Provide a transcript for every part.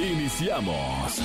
Iniciamos.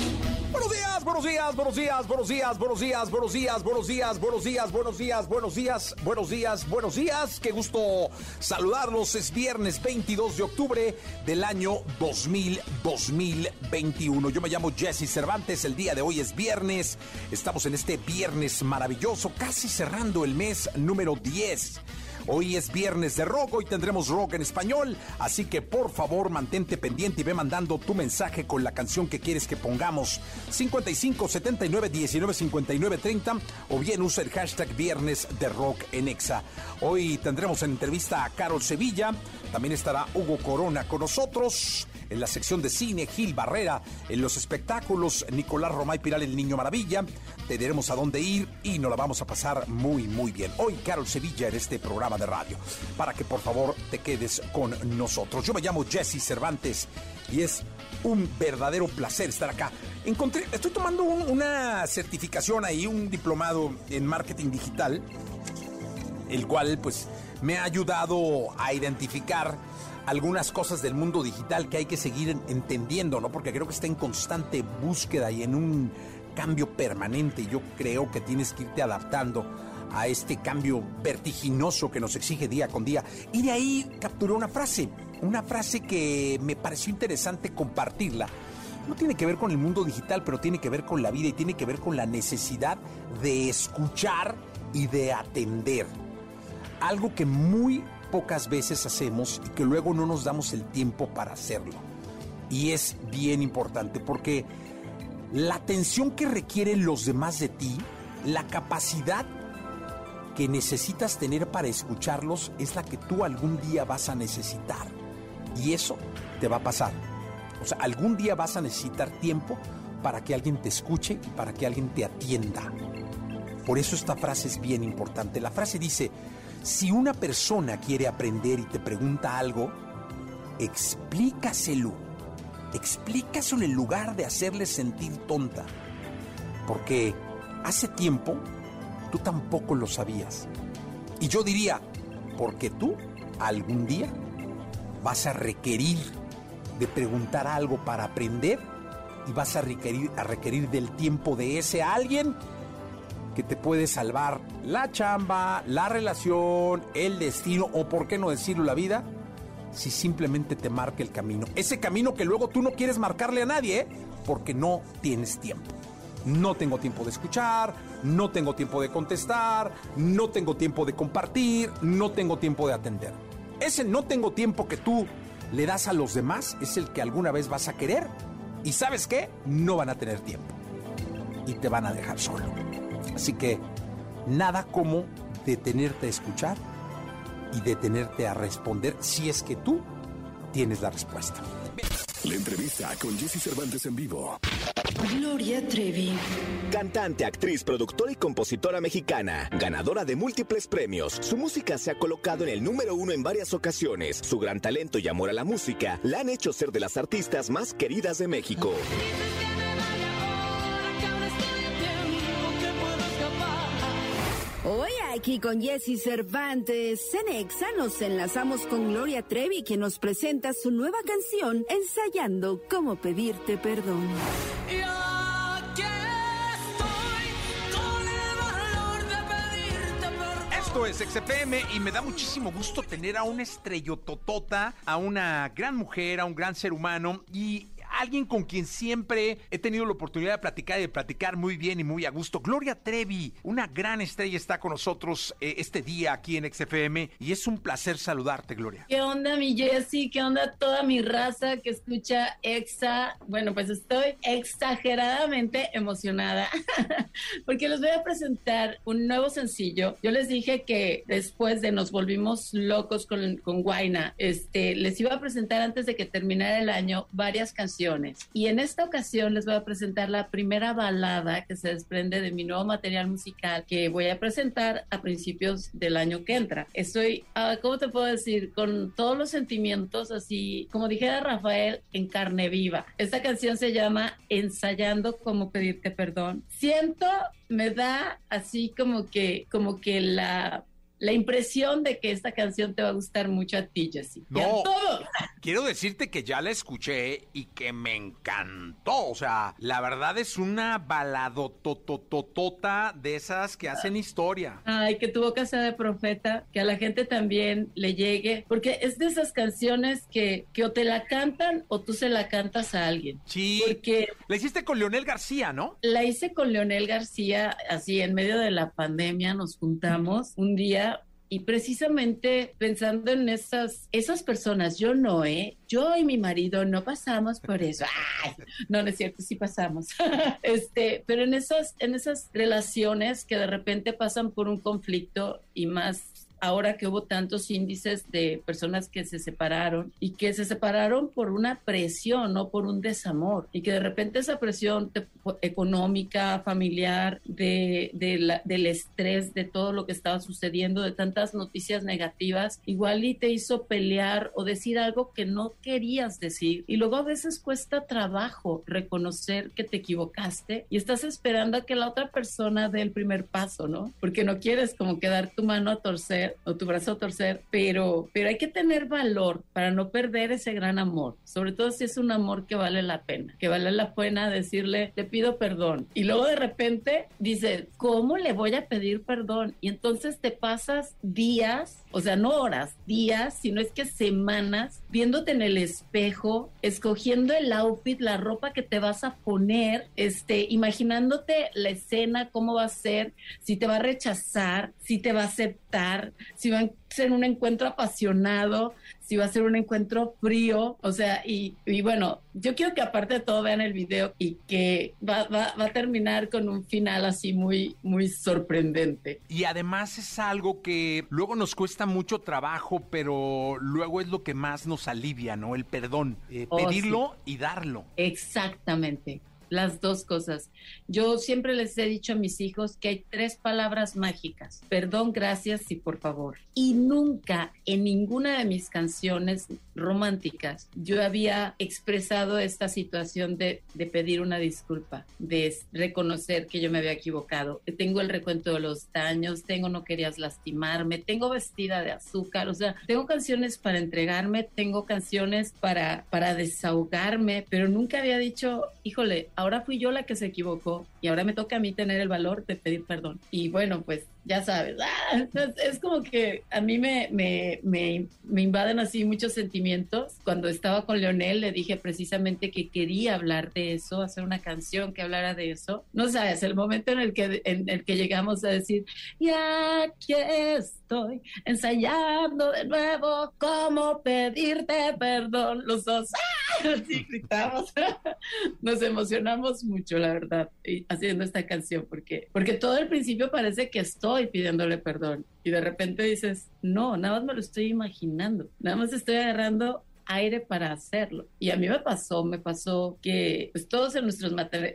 Buenos días, buenos días, buenos días, buenos días, buenos días, buenos días, buenos días, buenos días, buenos días, buenos días, buenos días, buenos días. Qué gusto saludarlos. Es viernes 22 de octubre del año 2000, 2021. Yo me llamo Jesse Cervantes. El día de hoy es viernes. Estamos en este viernes maravilloso, casi cerrando el mes número 10. Hoy es viernes de rock, hoy tendremos rock en español, así que por favor mantente pendiente y ve mandando tu mensaje con la canción que quieres que pongamos. 55 79 19 59 30 o bien usa el hashtag viernes de rock en Exa. Hoy tendremos en entrevista a Carol Sevilla, también estará Hugo Corona con nosotros en la sección de cine, Gil Barrera, en los espectáculos, Nicolás Romay Piral, el Niño Maravilla. Te diremos a dónde ir y nos la vamos a pasar muy, muy bien. Hoy, Carol Sevilla en este programa de radio, para que por favor te quedes con nosotros. Yo me llamo Jesse Cervantes y es un verdadero placer estar acá. Encontré, estoy tomando una certificación ahí, un diplomado en marketing digital, el cual pues me ha ayudado a identificar algunas cosas del mundo digital que hay que seguir entendiendo, ¿no? Porque creo que está en constante búsqueda y en un cambio permanente. Yo creo que tienes que irte adaptando a este cambio vertiginoso que nos exige día con día. Y de ahí capturé una frase, una frase que me pareció interesante compartirla. No tiene que ver con el mundo digital, pero tiene que ver con la vida y tiene que ver con la necesidad de escuchar y de atender. Algo que muy pocas veces hacemos y que luego no nos damos el tiempo para hacerlo. Y es bien importante porque la atención que requieren los demás de ti, la capacidad que necesitas tener para escucharlos es la que tú algún día vas a necesitar. Y eso te va a pasar. O sea, algún día vas a necesitar tiempo para que alguien te escuche y para que alguien te atienda. Por eso esta frase es bien importante. La frase dice, si una persona quiere aprender y te pregunta algo, explícaselo. Explícaselo en lugar de hacerle sentir tonta. Porque hace tiempo tú tampoco lo sabías. Y yo diría, porque tú algún día vas a requerir de preguntar algo para aprender y vas a requerir, a requerir del tiempo de ese alguien que te puede salvar la chamba, la relación, el destino o, por qué no decirlo, la vida, si simplemente te marca el camino. Ese camino que luego tú no quieres marcarle a nadie, ¿eh? porque no tienes tiempo. No tengo tiempo de escuchar, no tengo tiempo de contestar, no tengo tiempo de compartir, no tengo tiempo de atender. Ese no tengo tiempo que tú le das a los demás es el que alguna vez vas a querer y sabes qué, no van a tener tiempo y te van a dejar solo. Así que nada como detenerte a escuchar y detenerte a responder si es que tú tienes la respuesta. La entrevista con Jesse Cervantes en vivo. Gloria Trevi. Cantante, actriz, productora y compositora mexicana, ganadora de múltiples premios. Su música se ha colocado en el número uno en varias ocasiones. Su gran talento y amor a la música la han hecho ser de las artistas más queridas de México. Hoy aquí con Jesse Cervantes, en Exa nos enlazamos con Gloria Trevi, quien nos presenta su nueva canción, Ensayando cómo pedirte perdón. Esto es XFM y me da muchísimo gusto tener a una estrellototota, a una gran mujer, a un gran ser humano y alguien con quien siempre he tenido la oportunidad de platicar y de platicar muy bien y muy a gusto. Gloria Trevi, una gran estrella, está con nosotros eh, este día aquí en XFM y es un placer saludarte, Gloria. ¿Qué onda, mi Jessy? ¿Qué onda toda mi raza que escucha Exa? Bueno, pues estoy exageradamente emocionada porque les voy a presentar un nuevo sencillo. Yo les dije que después de Nos Volvimos Locos con, con Guaina, este, les iba a presentar antes de que terminara el año varias canciones. Y en esta ocasión les voy a presentar la primera balada que se desprende de mi nuevo material musical que voy a presentar a principios del año que entra. Estoy, uh, ¿cómo te puedo decir? Con todos los sentimientos así, como dijera Rafael, en carne viva. Esta canción se llama Ensayando cómo pedirte perdón. Siento, me da así como que, como que la la impresión de que esta canción te va a gustar mucho a ti, Jessy. No, quiero decirte que ya la escuché y que me encantó. O sea, la verdad es una baladotototota de esas que hacen historia. Ay, que tu boca sea de profeta, que a la gente también le llegue, porque es de esas canciones que, que o te la cantan o tú se la cantas a alguien. Sí. Porque... La hiciste con Leonel García, ¿no? La hice con Leonel García, así en medio de la pandemia nos juntamos un día y precisamente pensando en esas, esas personas, yo no, ¿eh? Yo y mi marido no pasamos por eso. No, no es cierto, sí pasamos. este, pero en esas, en esas relaciones que de repente pasan por un conflicto y más ahora que hubo tantos índices de personas que se separaron y que se separaron por una presión, no por un desamor, y que de repente esa presión económica, familiar, de, del estrés, de todo lo que estaba sucediendo, de tantas noticias negativas, igual y te hizo pelear o decir algo que no querías decir. Y luego a veces cuesta trabajo reconocer que te equivocaste y estás esperando a que la otra persona dé el primer paso, ¿no? Porque no quieres como quedar tu mano a torcer o tu brazo a torcer, pero, pero hay que tener valor para no perder ese gran amor, sobre todo si es un amor que vale la pena, que vale la pena decirle, te pido perdón. Y luego de repente dice, ¿cómo le voy a pedir perdón? Y entonces te pasas días o sea, no horas, días, sino es que semanas, viéndote en el espejo, escogiendo el outfit, la ropa que te vas a poner, este, imaginándote la escena, cómo va a ser, si te va a rechazar, si te va a aceptar, si va a ser un encuentro apasionado, si va a ser un encuentro frío, o sea, y, bueno, yo quiero que aparte de todo vean el video y que va, va, va, a terminar con un final así muy, muy sorprendente. Y además es algo que luego nos cuesta mucho trabajo, pero luego es lo que más nos alivia, ¿no? El perdón, eh, oh, pedirlo y darlo. Exactamente las dos cosas. Yo siempre les he dicho a mis hijos que hay tres palabras mágicas, perdón, gracias y por favor. Y nunca en ninguna de mis canciones románticas yo había expresado esta situación de, de pedir una disculpa, de reconocer que yo me había equivocado. Tengo el recuento de los daños, tengo no querías lastimarme, tengo vestida de azúcar, o sea, tengo canciones para entregarme, tengo canciones para, para desahogarme, pero nunca había dicho, híjole, ahora fui yo la que se equivocó y ahora me toca a mí tener el valor de pedir perdón. Y bueno, pues ya sabes, ¡ah! es, como que a mí me, me, me, me, invaden así muchos sentimientos. Cuando estaba con Leonel le dije precisamente que quería hablar de eso, hacer una canción que hablara de eso. No sabes, el momento en el que, en el que llegamos a decir, y aquí estoy ensayando de nuevo cómo pedirte perdón. Los dos, ¡ah! así gritamos, nos emocionamos mucho, la verdad, haciendo esta canción, porque, porque todo el principio parece que estoy y pidiéndole perdón. Y de repente dices, no, nada más me lo estoy imaginando, nada más estoy agarrando aire para hacerlo. Y a mí me pasó, me pasó que pues todos en nuestros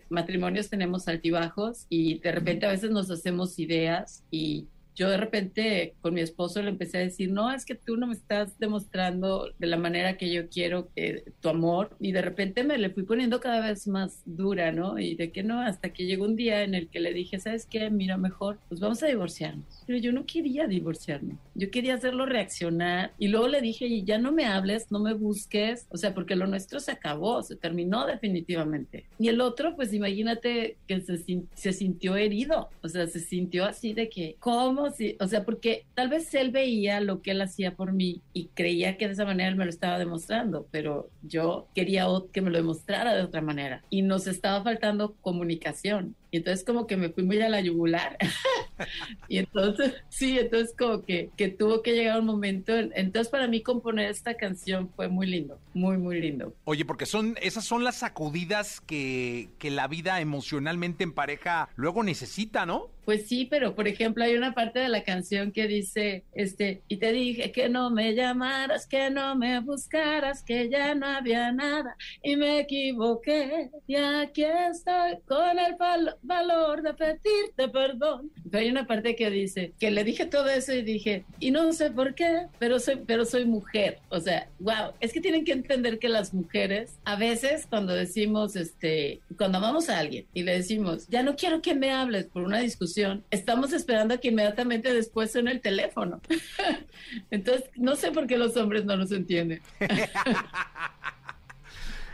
matrimonios tenemos altibajos y de repente a veces nos hacemos ideas y yo de repente con mi esposo le empecé a decir, no, es que tú no me estás demostrando de la manera que yo quiero que, tu amor. Y de repente me le fui poniendo cada vez más dura, ¿no? Y de que no, hasta que llegó un día en el que le dije, ¿sabes qué? Mira, mejor, pues vamos a divorciarnos. Pero yo no quería divorciarme, yo quería hacerlo reaccionar. Y luego le dije, ya no me hables, no me busques, o sea, porque lo nuestro se acabó, se terminó definitivamente. Y el otro, pues imagínate que se, se sintió herido, o sea, se sintió así de que, ¿cómo no, sí, o sea, porque tal vez él veía lo que él hacía por mí y creía que de esa manera él me lo estaba demostrando, pero yo quería que me lo demostrara de otra manera y nos estaba faltando comunicación. Y entonces como que me fui muy a la yugular. y entonces, sí, entonces como que, que tuvo que llegar un momento. Entonces para mí componer esta canción fue muy lindo, muy, muy lindo. Oye, porque son, esas son las sacudidas que, que la vida emocionalmente en pareja luego necesita, ¿no? Pues sí, pero por ejemplo hay una parte de la canción que dice, este, y te dije que no me llamaras, que no me buscaras, que ya no había nada y me equivoqué y aquí estoy con el valor de pedirte perdón. Pero hay una parte que dice que le dije todo eso y dije, y no sé por qué, pero soy, pero soy mujer. O sea, wow, es que tienen que entender que las mujeres a veces cuando decimos, este, cuando amamos a alguien y le decimos, ya no quiero que me hables por una discusión, estamos esperando a que inmediatamente después suene el teléfono. Entonces, no sé por qué los hombres no nos entienden.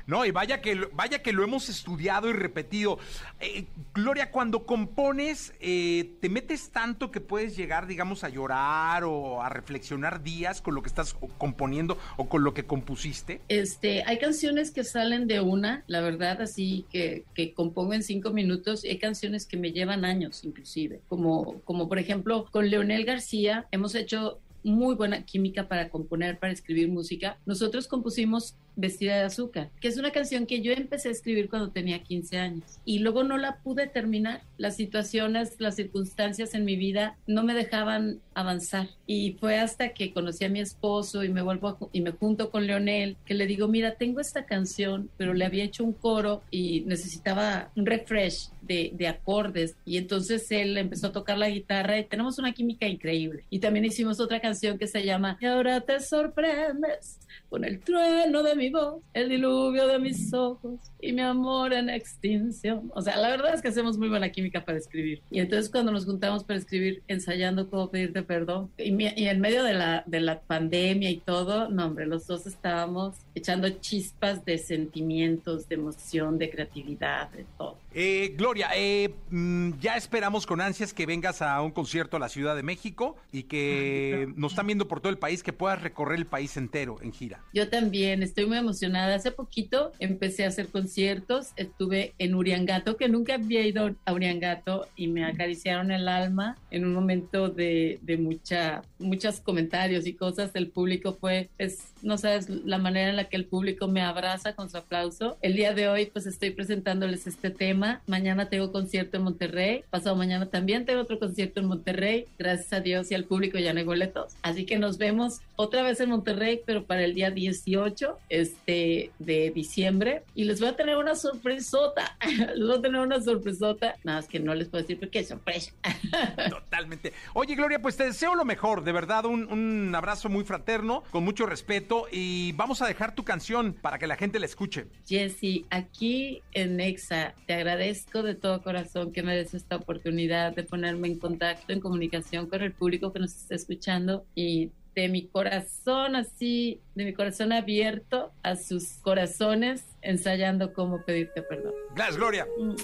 No, y vaya que, vaya que lo hemos estudiado y repetido. Eh, Gloria, cuando compones, eh, ¿te metes tanto que puedes llegar, digamos, a llorar o a reflexionar días con lo que estás componiendo o con lo que compusiste? Este, hay canciones que salen de una, la verdad, así que, que compongo en cinco minutos. Hay canciones que me llevan años, inclusive. Como, como por ejemplo, con Leonel García hemos hecho muy buena química para componer, para escribir música. Nosotros compusimos Vestida de Azúcar, que es una canción que yo empecé a escribir cuando tenía 15 años y luego no la pude terminar. Las situaciones, las circunstancias en mi vida no me dejaban avanzar y fue hasta que conocí a mi esposo y me vuelvo y me junto con Leonel que le digo, mira, tengo esta canción, pero le había hecho un coro y necesitaba un refresh de, de acordes y entonces él empezó a tocar la guitarra y tenemos una química increíble. Y también hicimos otra canción que se llama Y ahora te sorprendes con el trueno de mi voz, el diluvio de mis ojos y mi amor en extinción. O sea, la verdad es que hacemos muy buena química para escribir. Y entonces cuando nos juntamos para escribir, ensayando cómo pedirte perdón, y, y en medio de la, de la pandemia y todo, no hombre, los dos estábamos echando chispas de sentimientos, de emoción, de creatividad, de todo. Eh, Gloria, eh, mm, ya esperamos con ansias que vengas a un concierto a la Ciudad de México y que nos están viendo por todo el país, que puedas recorrer el país entero en gira. Yo también, estoy muy emocionada. Hace poquito empecé a hacer conciertos, estuve en Uriangato, que nunca había ido a Uriangato y me acariciaron el alma en un momento de, de mucha, muchos comentarios y cosas. El público fue, es, no sabes, la manera en la que el público me abraza con su aplauso. El día de hoy pues estoy presentándoles este tema. Mañana tengo concierto en Monterrey. Pasado mañana también tengo otro concierto en Monterrey. Gracias a Dios y al público ya no hay boletos. Así que nos vemos otra vez en Monterrey, pero para el día 18 este, de diciembre. Y les voy a tener una sorpresota. les voy a tener una sorpresota. Nada más que no les puedo decir porque es sorpresa. Totalmente. Oye, Gloria, pues te deseo lo mejor. De verdad, un, un abrazo muy fraterno, con mucho respeto. Y vamos a dejar tu canción para que la gente la escuche. Jessy, aquí en Nexa te agradezco de todo corazón que me des esta oportunidad de ponerme en contacto, en comunicación con el público que nos está escuchando y de mi corazón así, de mi corazón abierto a sus corazones, ensayando cómo pedirte perdón. Gracias, Gloria. Mm.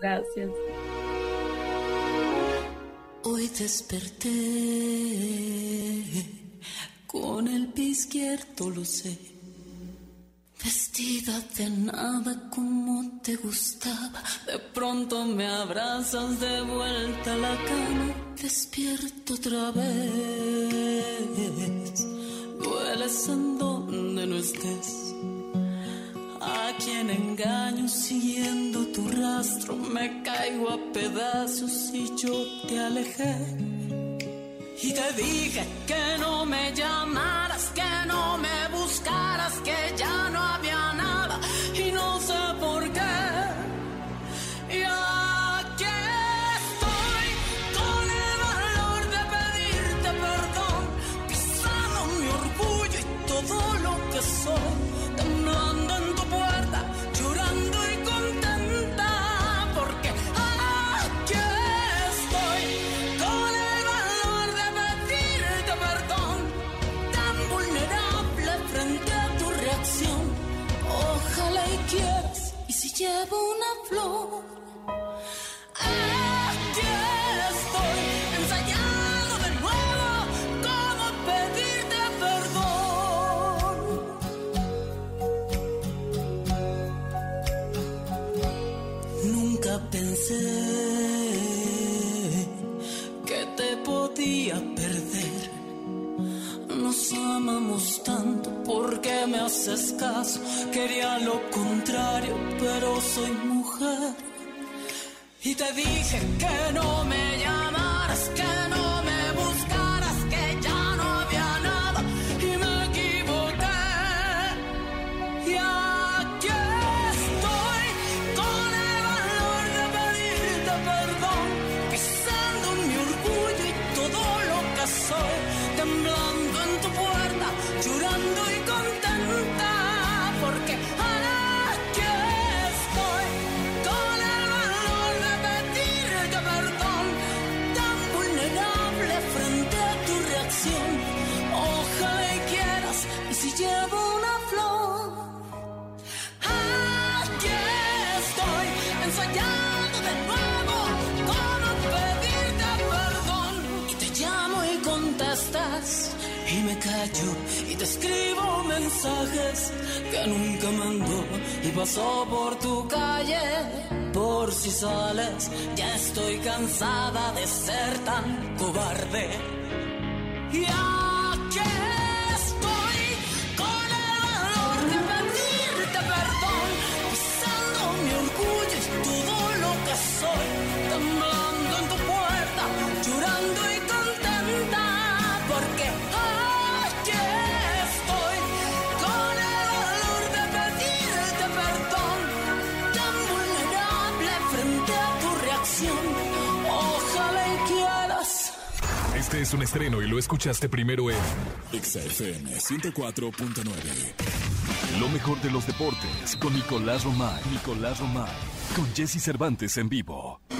Gracias. Hoy desperté con el pie izquierdo, lo sé. Vestida de nada como te gustaba, de pronto me abrazas de vuelta a la cama, despierto otra vez. Dueles en donde no estés. A quien engaño siguiendo tu rastro, me caigo a pedazos y yo te alejé y te dije que no me llamaras, que no me buscaras, que ya llevo una flor. Haces caso. Quería lo contrario, pero soy mujer. Y te dije que no me llamaras, escribo mensajes que nunca mandó y pasó por tu calle. Por si sales, ya estoy cansada de ser tan cobarde. Y aquí estoy con el valor de pedirte perdón, pisando mi orgullo y todo lo que soy, es un estreno y lo escuchaste primero en XFM 104.9. Lo mejor de los deportes con Nicolás Romay. Nicolás Romay. Con Jesse Cervantes en vivo. Ahí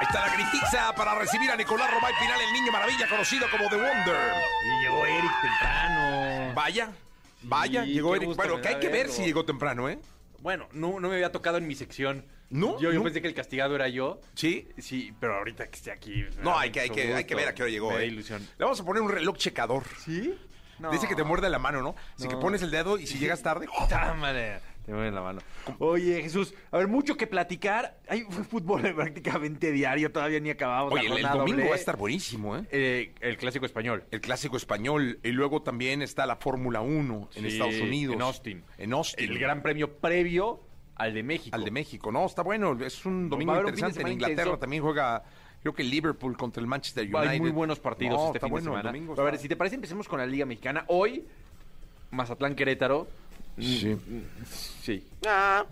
está la gritiza para recibir a Nicolás Romay Pinal, el niño maravilla conocido como The Wonder. Y llegó Eric temprano. Vaya, vaya, Sí, llegó Eric. Bueno, que hay que ver verlo. si llegó temprano, ¿eh? Bueno, no, no me había tocado en mi sección. ¿No? Yo, yo ¿No? pensé que el castigado era yo. Sí. Sí, pero ahorita que esté aquí. No, hay que, hay que, hay que ver a qué hora llegó. Me da ¿eh? ilusión. Le vamos a poner un reloj checador. ¿Sí? No. Dice que te muerde la mano, ¿no? Así que pones el dedo y si llegas tarde. Támale. Te mueve la mano. Oye, Jesús, a ver, mucho que platicar. Hay fútbol prácticamente diario, todavía ni acabamos. la Oye, el, domingo doble. va a estar buenísimo, ¿eh? Eh, el clásico español. El clásico español. Y luego también está la Fórmula 1 en Sí, Estados Unidos. En Austin. En Austin. El gran premio previo al de México. Al de México. No, está bueno. Es un domingo un interesante. En Inglaterra intenso. también juega, creo que Liverpool contra el Manchester United. Hay muy buenos partidos No, este está fin bueno, de semana. domingo a ver, está- si te parece, empecemos con la Liga Mexicana. Hoy, Mazatlán Querétaro. Sí. Sí. Ah.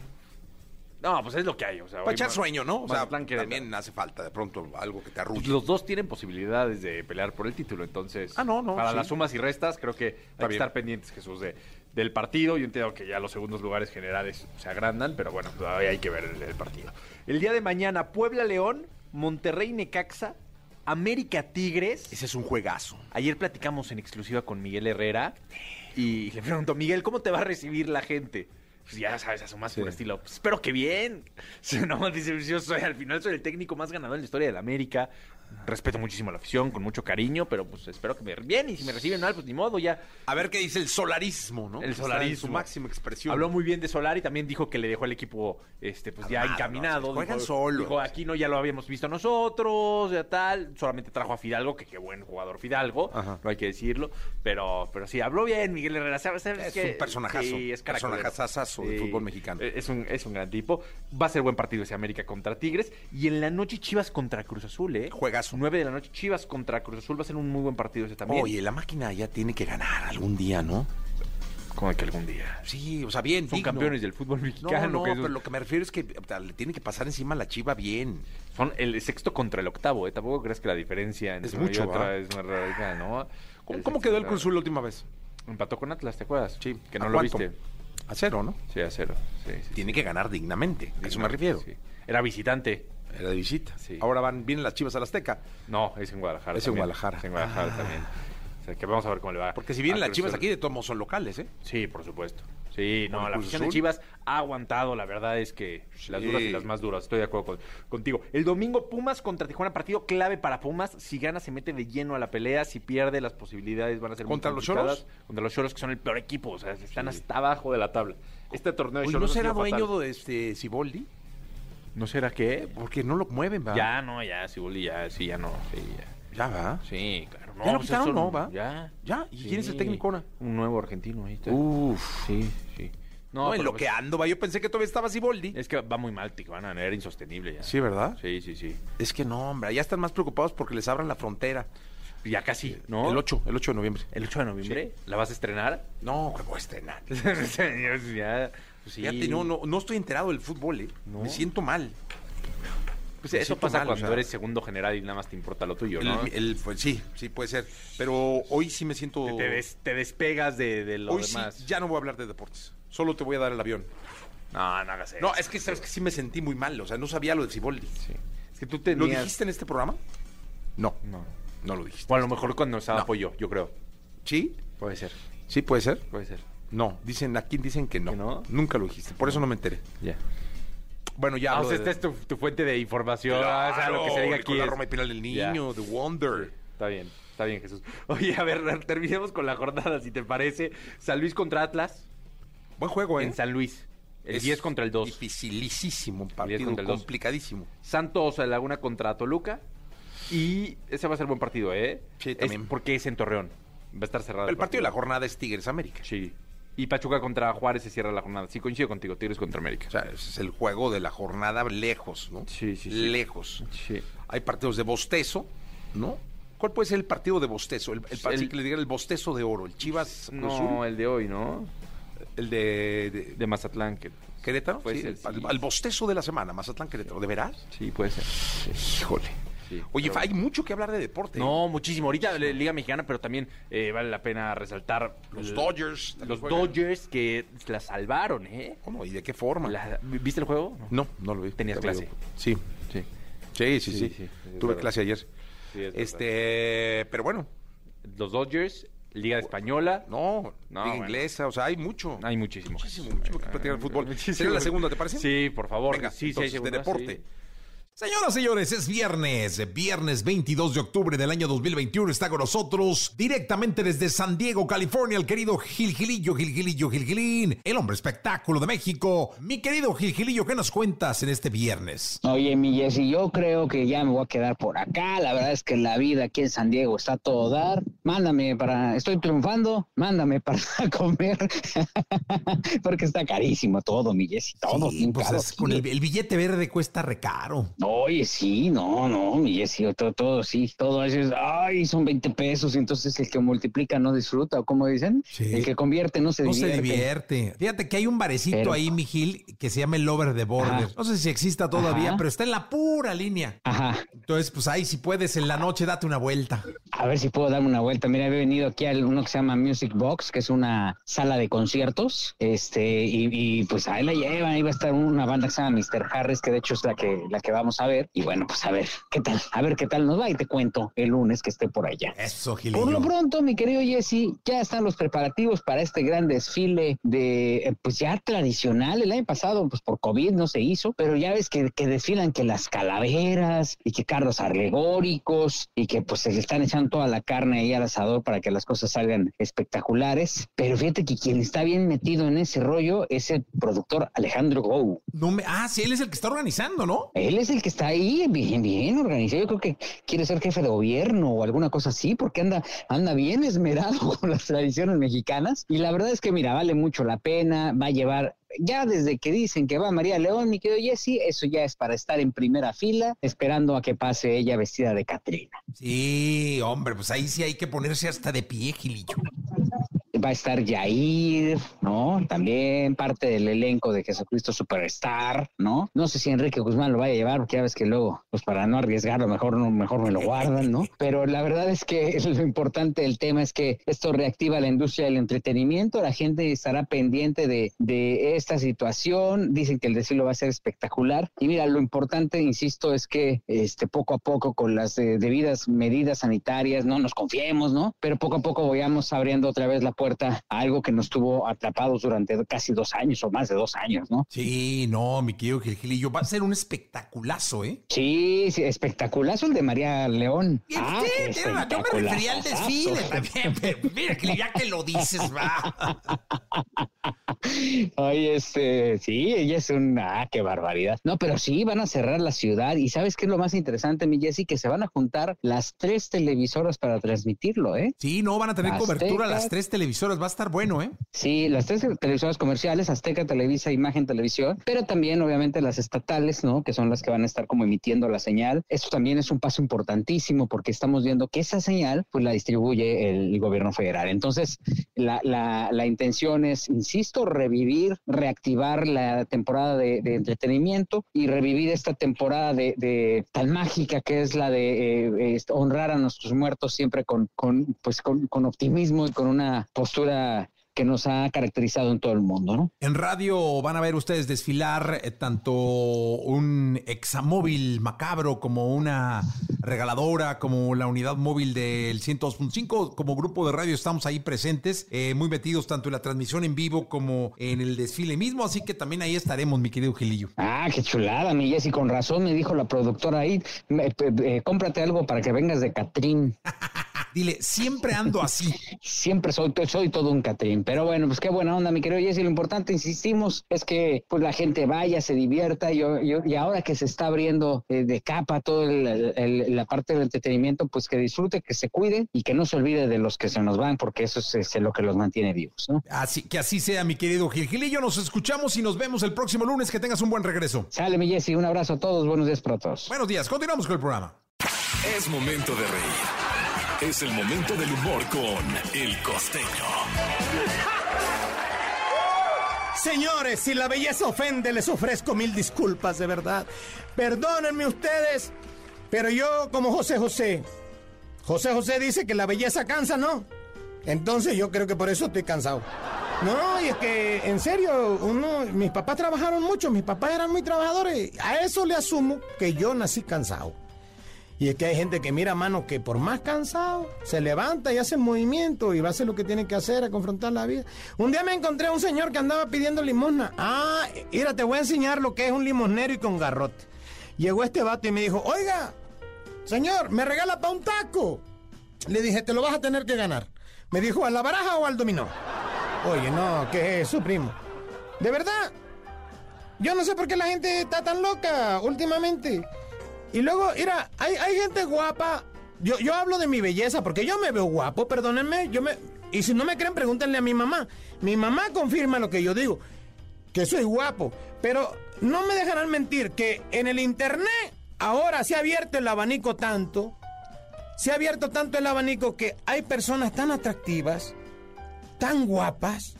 No, pues es lo que hay. O sea, Para echar sueño, ¿no? O sea, Mazatlán, Querétaro. también hace falta de pronto algo que te arrulle. Los dos tienen posibilidades de pelear por el título, entonces. Ah, no, no, Para sí. las sumas y restas, creo que hay que bien. estar pendientes, Jesús, de, del partido. Yo entiendo que ya los segundos lugares generales se agrandan, pero bueno, todavía hay que ver el, el partido. El día de mañana, Puebla-León, Monterrey-Necaxa, América-Tigres. Ese es un juegazo. Ayer platicamos en exclusiva con Miguel Herrera y le pregunto, Miguel, ¿cómo te va a recibir la gente? Pues ya sabes, a su más puro estilo. Pues espero que bien. No, dice, yo soy, al final soy el técnico más ganador en la historia de la América. Respeto muchísimo a la afición, con mucho cariño, pero pues espero que me bien. Y si me reciben mal, pues ni modo, ya. A ver qué dice el solarismo, ¿no? El Está en solarismo. su máxima expresión. Habló muy bien de Solar y también dijo que le dejó el equipo este pues ya Armado, encaminado. Juegan Dijo- solos. Dijo, aquí no ya lo habíamos visto nosotros, ya tal. Solamente trajo a Fidalgo, que qué buen jugador Fidalgo, Ajá. no hay que decirlo. Pero, pero sí, habló bien Miguel Herrera. ¿Sabes, sabes Es que- un personajazo, Sí, es personajazazazo del fútbol mexicano. Eh, Es un, es un gran tipo. Va a ser buen partido ese América contra Tigres. Y en la noche Chivas contra Cruz Azul, ¿eh? Juegazo. 9 de la noche Chivas contra Cruz Azul. Va a ser un muy buen partido ese también. Oye, la máquina ya tiene que ganar algún día, ¿no? Como que algún día. Sí, o sea, bien. Son digno. campeones del fútbol mexicano. No, pero lo que me refiero es que o sea, le tiene que pasar encima a la chiva bien. Son el sexto contra el octavo, ¿eh? Tampoco crees que la diferencia entre Es y mucho, otra es una radical, ¿no? ¿Cómo, El cómo sexto quedó el Cruz Azul la última vez? Empató con Atlas, ¿te acuerdas? Sí. Que ¿A no lo cuánto? viste. A cero, ¿no? Sí, a cero. Sí, sí, Tiene sí. que ganar dignamente. A eso me refiero. Era visitante. Era de visita. Sí. Ahora van, vienen las chivas al Azteca. No, es en Guadalajara. Es en. Guadalajara. Es en Guadalajara Ah. también. O sea, que vamos a ver cómo le va. Porque si vienen a las chivas aquí, de todos modos son locales, ¿eh? Sí, por supuesto. Sí, no, la afición de. Chivas ha aguantado, la verdad es que las Sí. duras y las más duras, estoy de acuerdo con- contigo. El domingo Pumas contra Tijuana, partido clave para Pumas, si gana se mete de lleno a la pelea, si pierde las posibilidades van a ser muy ¿Contra los. Cholos? Contra los Cholos que son el peor equipo, o sea, están hasta abajo de la tabla. Este torneo de Oye, ¿no será dueño de este Siboldi? ¿No será qué? Porque no lo mueven, ¿va? Ya, no, ya, Siboldi ya, sí, ya no, sí, ya. Ya va. Sí, claro. ¿Ya lo pues quitaron? eso No, ¿va? Ya. ¿Ya? ¿Y Sí. quién es el técnico ahora? Un nuevo argentino ahí. está. Uf. Sí, sí. No, en pero lo que pues, ando, va. Yo pensé que todavía estaba Siboldi. Es que va muy mal, Tijuana. Era insostenible ya. Sí, ¿verdad? Sí, sí, sí. Es que no, hombre. Ya están más preocupados porque les abran la frontera. Ya casi, ¿no? El 8, el 8 de noviembre. ¿El 8 de noviembre? ¿La vas a estrenar? No, que voy a estrenar. ya, pues sí. Fíjate, no, no, no estoy enterado del fútbol, ¿eh? No. Me siento mal. Pues me eso pasa mal, o cuando sea. eres segundo general y nada más te importa lo tuyo, ¿no? El- el- pues, sí, sí puede ser. Pero hoy sí me siento... Te, te des- te despegas de, de lo hoy demás. sí, ya no voy a hablar de deportes. Solo te voy a dar el avión. No, no hagas eso. No, es que sabes que sí me sentí muy mal. O sea, no sabía lo de Siboldi. Sí. Es que tú tenías... ¿Lo dijiste en este programa? No, No. no lo dijiste. O a lo mejor cuando estaba No. apoyo, yo creo. ¿Sí? Puede ser, ¿Sí puede ser? puede ser. No, dicen, aquí dicen que no. ¿Que no? Nunca lo dijiste. Por eso no me enteré. Ya. Bueno, ya Ah, o hablo sea, de- esta es tu, tu fuente de información. Claro, o sea, lo que se diga aquí la es- Roma y Pinal del Ya. Niño, The Wonder. Está bien, está bien, Jesús. Oye, a ver, terminemos con la jornada, si te parece. San Luis contra Atlas Buen juego, ¿eh? en San Luis. El Es 10 contra el 2. Dificilísimo, un 10 partido el complicadísimo. Santos Laguna contra Toluca. Y ese va a ser buen partido, ¿eh? Sí, Es también. porque es en Torreón. Va a estar cerrado. El partido de la jornada es Tigres América. Sí. Y Pachuca contra Juárez se cierra la jornada. Sí, coincido contigo. Tigres contra América. O sea, ese es el juego de la jornada lejos, ¿no? Sí, sí, sí. Lejos. Sí. Hay partidos de bostezo, ¿no? ¿Cuál puede ser el partido de bostezo? El, el, El- que le digan el bostezo de oro. El Chivas No, el de hoy, ¿no? el de, de- De Mazatlán. Que... Querétaro. Puede Sí, ser, el, sí. el- el bostezo de la semana, Mazatlán Querétaro. ¿De veras? Sí, puede ser. Sí. Híjole. Sí, Oye, pero- hay mucho que hablar de deporte. No, muchísimo. Ahorita Liga Mexicana, pero también eh, vale la pena resaltar Los Dodgers. Los juegan. Dodgers que la salvaron, ¿eh? ¿Cómo? ¿Y de qué forma? La- ¿Viste el juego? No, no lo vi. Tenías clase. digo. Sí. Sí. Sí, sí, sí. Sí, sí, Tuve verdad. clase ayer. Sí, es este, pero bueno, Los Dodgers, Liga Española. no, No, liga bueno. inglesa, o sea, hay mucho. Hay muchísimo. Muchísimo, muchísimo que platicar de fútbol. Muchísimo. ¿Sería la segunda, te parece? Sí, por favor. Venga, sí, sí, hay entonces, de segunda, deporte. sí. Señoras, señores, es viernes, viernes 22 de octubre del año 2021. Está con nosotros directamente desde San Diego, California, el querido Gilgilillo, Gilgilillo, Gilgilín, el hombre espectáculo de México. Mi querido Gilgilillo, ¿qué nos cuentas en este viernes? Oye, mi Jessy, yo creo que ya me voy a quedar por acá. La verdad es que la vida aquí en San Diego está a todo dar. Mándame para, estoy triunfando, mándame para comer. Porque está carísimo todo, mi Jessy, todo. Sí, pues es- con el, el billete verde cuesta recaro. Oye, sí, no, no, mi Jessy, todo, todo, sí, todo eso es, ay, son 20 pesos, entonces el que multiplica no disfruta, o como dicen, Sí. el que convierte no se No divierte. se divierte. Fíjate que hay un barecito Pero- ahí, Mijil, que se llama el Over the Border. Ajá. No sé si exista todavía, Ajá. pero está en la pura línea. Ajá, Entonces, pues ahí si puedes en la noche date una vuelta. A ver si puedo darme una vuelta. Mira, he venido aquí a uno que se llama Music Box, que es una sala de conciertos. Este, y, y, pues ahí la llevan. Ahí va a estar una banda que se llama Mr. Harris, que de hecho es la que, la que vamos a ver. Y bueno, pues a ver qué tal, a ver qué tal nos va. Y te cuento el lunes que esté por allá. Eso, Por Gilillo. lo pronto, mi querido Jesse, ya están los preparativos para este gran desfile de, eh, pues ya tradicional. El año pasado, pues por COVID no se hizo, pero ya ves que, que desfilan que las calaveras y que carros alegóricos y que pues se le están echando toda la carne ahí al asador para que las cosas salgan espectaculares. Pero fíjate que quien está bien metido en ese rollo es el productor Alejandro Gou. No me... Ah, sí, él es el que está organizando, ¿no? Él es el que está ahí bien, bien organizado. Yo creo que quiere ser jefe de gobierno o alguna cosa así, porque anda, anda bien esmerado con las tradiciones mexicanas. Y la verdad es que, mira, vale mucho la pena. Va a llevar, ya desde que dicen que va María León, mi querido Jesse, eso ya es para estar en primera fila, esperando a que pase ella vestida de Catrina. Sí, hombre, pues ahí sí hay que ponerse hasta de pie, Gilillo. Va a estar Yair, ¿no? También parte del elenco de Jesucristo Superstar, ¿no? No sé si Enrique Guzmán lo vaya a llevar, porque ya ves que luego, pues para no arriesgarlo, mejor, no, mejor me lo guardan, ¿no? Pero la verdad es que lo importante del tema es que esto reactiva la industria del entretenimiento, la gente estará pendiente de, de esta situación, dicen que el desfile va a ser espectacular. Y mira, lo importante, insisto, es que este, poco a poco, con las eh, debidas medidas sanitarias, no nos confiemos, ¿no? Pero poco a poco vayamos abriendo otra vez la puerta a algo que nos tuvo atrapados durante casi dos años o más de dos años, ¿no? Sí, no, mi querido Gilillo, va a ser un espectaculazo, ¿eh? Sí, sí, espectaculazo el de María León. Bien, Ah, sí, yo me refería al desfile también, pero mira, ya que lo dices, va. Ay, este, sí, ella es una, ah, qué barbaridad. No, pero sí, van a cerrar la ciudad. Y ¿sabes qué es lo más interesante, mi Jessy? Que se van a juntar las tres televisoras para transmitirlo, ¿eh? Sí, no, van a tener Azteca. cobertura las tres televisoras, va a estar bueno, ¿eh? Sí, las tres televisoras comerciales, Azteca, Televisa, Imagen, Televisión, pero también obviamente las estatales, ¿no? Que son las que van a estar como emitiendo la señal. Esto también es un paso importantísimo porque estamos viendo que esa señal pues la distribuye el, gobierno federal. Entonces, la, la, la intención es, insisto, revivir, reactivar la temporada de, entretenimiento y revivir esta temporada de, tan mágica que es la de eh, honrar a nuestros muertos siempre con, con pues con optimismo y con una postura que nos ha caracterizado en todo el mundo, ¿no? En radio van a ver ustedes desfilar eh, tanto un examóvil macabro como una regaladora, como la unidad móvil del 102.5. Como grupo de radio estamos ahí presentes, eh, muy metidos tanto en la transmisión en vivo como en el desfile mismo, así que también ahí estaremos, mi querido Gilillo. Ah, qué chulada, mi Jessy, con razón me dijo la productora ahí, me- pe- cómprate algo para que vengas de Catrín. Dile, siempre ando así. Siempre soy, soy todo un Catrín, pero bueno, pues qué buena onda, mi querido Jessy. Lo importante, insistimos, es que pues la gente vaya, se divierta y, y- y ahora que se está abriendo eh, de capa toda la parte del entretenimiento, pues que disfrute, que se cuide y que no se olvide de los que se nos van, porque eso es, es lo que los mantiene vivos, ¿no? Así que así sea, mi querido Gil Gilillo. Nos escuchamos y nos vemos el próximo lunes. Que tengas un buen regreso. Sale, mi Jessy, un abrazo a todos, buenos días para todos. Buenos días, continuamos con el programa. Es momento de reír. Es el momento del humor con El Costeño. Señores, si la belleza ofende, les ofrezco mil disculpas, de verdad. Perdónenme ustedes, pero yo como José José, José José dice que la belleza cansa, ¿no? Entonces yo creo que por eso estoy cansado. No, y es que en serio, uno, mis papás trabajaron mucho, mis papás eran muy trabajadores. A eso le asumo que yo nací cansado. Y es que hay gente que mira, mano, que por más cansado, se levanta y hace movimiento y va a hacer lo que tiene que hacer, a confrontar la vida. Un día me encontré a un señor que andaba pidiendo limosna. Ah, mira, te voy a enseñar lo que es un limosnero y con garrote. Llegó este vato y me dijo, oiga, señor, ¿me regala pa' un taco? Le dije, te lo vas a tener que ganar. Me dijo, ¿a la baraja o al dominó? Oye, no, ¿qué es eso, primo? ¿De verdad? Yo no sé por qué la gente está tan loca últimamente. Y luego, mira, hay, hay gente guapa. Yo, yo hablo de mi belleza porque yo me veo guapo, perdónenme. Yo me, y si no me creen, pregúntenle a mi mamá. Mi mamá confirma lo que yo digo, que soy guapo. Pero no me dejarán mentir que en el internet ahora se ha abierto el abanico tanto. Se ha abierto tanto el abanico que hay personas tan atractivas, tan guapas.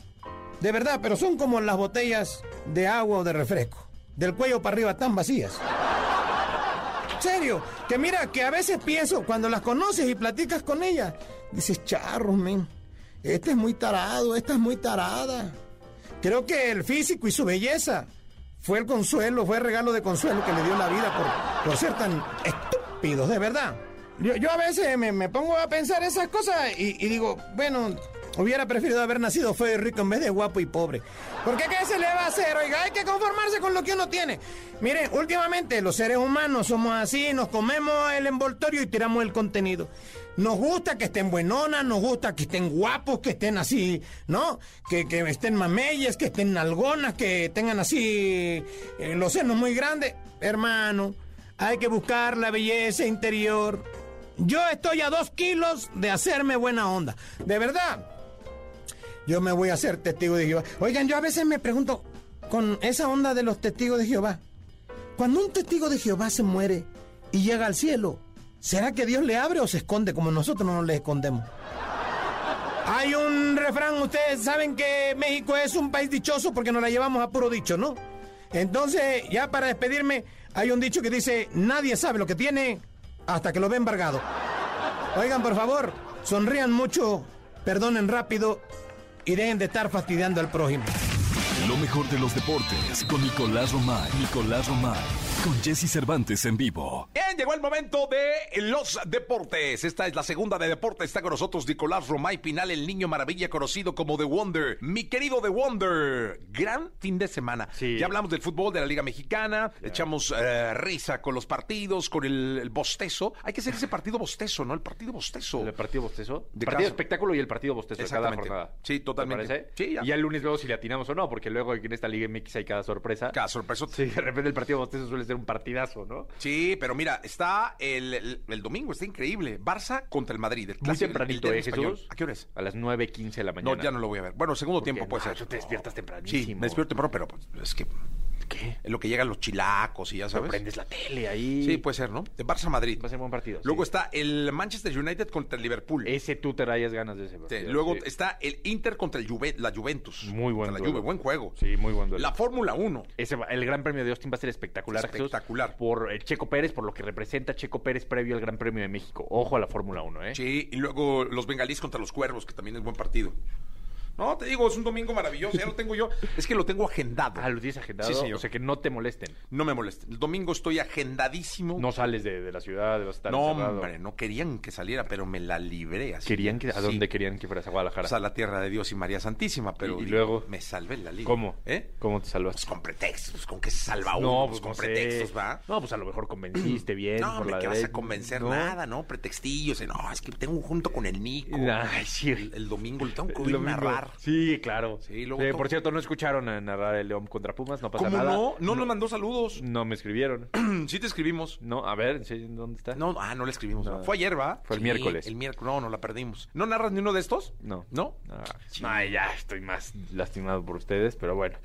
De verdad, pero son como las botellas de agua o de refresco. Del cuello para arriba tan vacías. Serio, que mira, que a veces pienso, cuando las conoces y platicas con ellas, dices, charro, men, este es muy tarado, esta es muy tarada. Creo que el físico y su belleza fue el consuelo, fue el regalo de consuelo que le dio la vida por, por ser tan estúpidos, de verdad. Yo, yo a veces me, me pongo a pensar esas cosas y digo, bueno, hubiera preferido haber nacido feo y rico en vez de guapo y pobre. Porque ¿qué se le va a hacer? Oiga, hay que conformarse con lo que uno tiene. Miren, últimamente los seres humanos somos así, nos comemos el envoltorio y tiramos el contenido. Nos gusta que estén buenonas, nos gusta que estén guapos, que estén así, ¿no? Que, que estén mameyes, que estén nalgonas, que tengan así eh, los senos muy grandes. Hermano, hay que buscar la belleza interior. Yo estoy a dos kilos de hacerme buena onda. De verdad. Yo me voy a hacer testigo de Jehová. Oigan, yo a veces me pregunto, con esa onda de los testigos de Jehová, cuando un testigo de Jehová se muere y llega al cielo, ¿será que Dios le abre o se esconde como nosotros no nos le escondemos? Hay un refrán, ustedes saben que México es un país dichoso porque nos la llevamos a puro dicho, ¿no? Entonces, ya para despedirme, hay un dicho que dice, nadie sabe lo que tiene hasta que lo ve embargado. Oigan, por favor, sonrían mucho, perdonen rápido y dejen de estar fastidiando al prójimo. Lo mejor de los deportes con Nicolás Romay. Nicolás Romay. Con Jesse Cervantes en vivo. Bien, llegó el momento de los deportes. Esta es la segunda de deportes. Está con nosotros Nicolás Romay Pinal, el niño maravilla conocido como The Wonder. Mi querido The Wonder, gran fin de semana. Sí. Ya hablamos del fútbol, de la Liga Mexicana. Echamos eh, risa con los partidos, con el, el bostezo. Hay que hacer ese partido bostezo, ¿no? El partido bostezo. El partido bostezo. De partido cada- espectáculo y el partido bostezo de cada Exactamente. jornada. Sí, totalmente. ¿Te parece? Sí, ya. Y ya el lunes luego si le atinamos o no, porque luego en esta Liga MX hay cada sorpresa. Cada sorpresa. Sí, de repente el partido bostezo suele ser un partidazo, ¿no? Sí, pero mira, está el, el- el domingo, está increíble. Barça contra el Madrid. el Muy tempranito, ¿eh. Jesús? ¿A qué hora es? A las 9.15 de la mañana. No, ya no lo voy a ver. Bueno, segundo tiempo puede ser. tú te despiertas tempranísimo. Sí, me despierto temprano, pero pues, es que ¿Qué? en lo que llegan los chilacos y ya Pero sabes. prendes la tele ahí. Sí, puede ser, ¿no? De Barça Madrid. Va a ser buen partido. Luego sí. está el Manchester United contra el Liverpool. Ese tú te rayas ganas de ese Sí, partido. Luego sí. está el Inter contra el Juve- la Juventus. Muy buen la. Juve, buen juego. Sí, muy buen duelo. La Fórmula 1. Ese va- el Gran Premio de Austin va a ser espectacular. Jesús, Espectacular. por eh, Checo Pérez, por lo que representa Checo Pérez previo al Gran Premio de México. Ojo a la Fórmula 1, ¿eh? Sí, y luego los bengalíes contra los cuervos, que también es buen partido. No, te digo, es un domingo maravilloso, ya lo tengo yo. Es que lo tengo agendado. Ah, lo tienes agendado. Sí, señor. O sea, que no te molesten. No me moleste. El domingo estoy agendadísimo. No sales de, de la ciudad, a estar No, encerrado. hombre, no querían que saliera, pero me la libré así. Querían que, ¿A Sí. dónde querían que fueras? A Guadalajara. Pues a la tierra de Dios y María Santísima, pero Y- luego, me salvé en la liga. ¿Cómo? ¿Eh? ¿Cómo te salvas? Pues con pretextos, pues con que se salva uno, no, pues pues con no sé. pretextos, ¿va? No, pues a lo mejor convenciste bien. No, por la que vas a convencer No. nada, ¿no? Pretextillos, no, es que tengo junto con el Nico. Ay, sí. El, el domingo lo tengo que oír domingo. Narrar. Sí, claro. Sí, luego Eh, to- por cierto, no escucharon a narrar el León contra Pumas, no pasa ¿Cómo nada. no? No nos mandó saludos. No me escribieron. sí te escribimos. No, a ver, ¿sí? ¿dónde está? No, ah, no le escribimos. No. Fue ayer, ¿va? Fue el miércoles. El miércoles. No, no la perdimos. ¿No narras ni uno de estos? No. ¿No? Ah, ay, ya estoy más lastimado por ustedes, pero bueno.